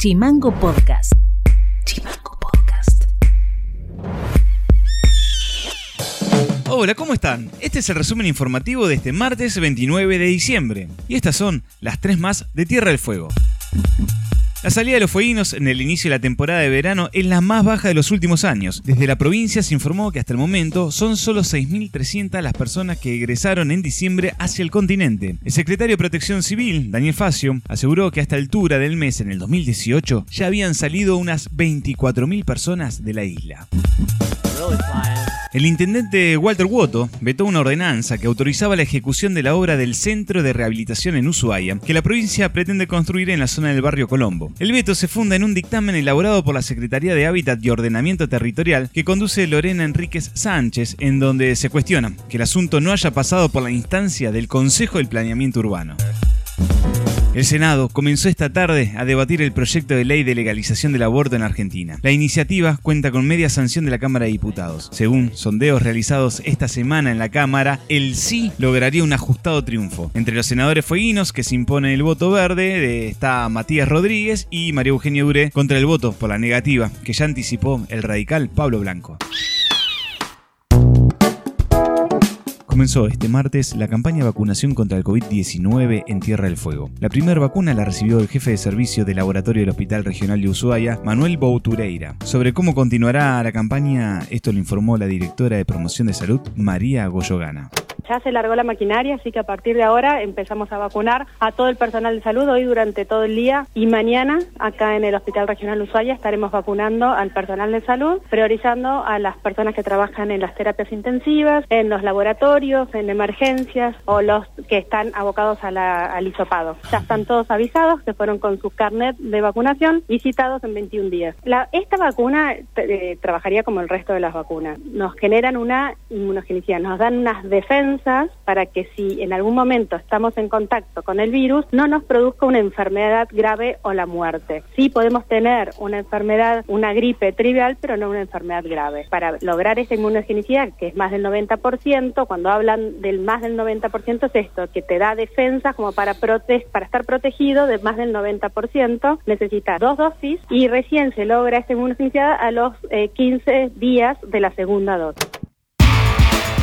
Chimango Podcast. Chimango Podcast. Hola, ¿cómo están? Este es el resumen informativo de este martes 29 de diciembre. Y estas son las tres más de Tierra del Fuego. La salida de los fueguinos en el inicio de la temporada de verano es la más baja de los últimos años. Desde la provincia se informó que hasta el momento son solo 6.300 las personas que egresaron en diciembre hacia el continente. El secretario de Protección Civil, Daniel Facio, aseguró que a esta altura del mes en el 2018 ya habían salido unas 24.000 personas de la isla. El intendente Walter Woto vetó una ordenanza que autorizaba la ejecución de la obra del Centro de Rehabilitación en Ushuaia, que la provincia pretende construir en la zona del barrio Colombo. El veto se funda en un dictamen elaborado por la Secretaría de Hábitat y Ordenamiento Territorial que conduce Lorena Enríquez Sánchez, en donde se cuestiona que el asunto no haya pasado por la instancia del Consejo del Planeamiento Urbano. El Senado comenzó esta tarde a debatir el proyecto de ley de legalización del aborto en Argentina. La iniciativa cuenta con media sanción de la Cámara de Diputados. Según sondeos realizados esta semana en la Cámara, el sí lograría un ajustado triunfo. Entre los senadores fueguinos que se impone el voto verde está Matías Rodríguez y María Eugenia Duré contra el voto por la negativa que ya anticipó el radical Pablo Blanco. Comenzó este martes la campaña de vacunación contra el COVID-19 en Tierra del Fuego. La primera vacuna la recibió el jefe de servicio del laboratorio del Hospital Regional de Ushuaia, Manuel Boutureira. Sobre cómo continuará la campaña, esto lo informó la directora de promoción de salud, María Goyogana. Ya se largó la maquinaria, así que a partir de ahora empezamos a vacunar a todo el personal de salud hoy durante todo el día y mañana acá en el Hospital Regional Ushuaia estaremos vacunando al personal de salud, priorizando a las personas que trabajan en las terapias intensivas, en los laboratorios, en emergencias o los que están abocados al hisopado. Ya están todos avisados que fueron con su carnet de vacunación y citados en 21 días. esta vacuna eh, trabajaría como el resto de las vacunas. Nos generan una inmunogenicidad, nos dan unas defensas para que si en algún momento estamos en contacto con el virus, no nos produzca una enfermedad grave o la muerte. Sí podemos tener una enfermedad, una gripe trivial, pero no una enfermedad grave. Para lograr esa inmunogenicidad, que es más del 90%, cuando hablan del más del 90% es esto, que te da defensa como para, prote para estar protegido de más del 90%, necesita dos dosis y recién se logra esa inmunogenicidad a los 15 eh, días de la segunda dosis.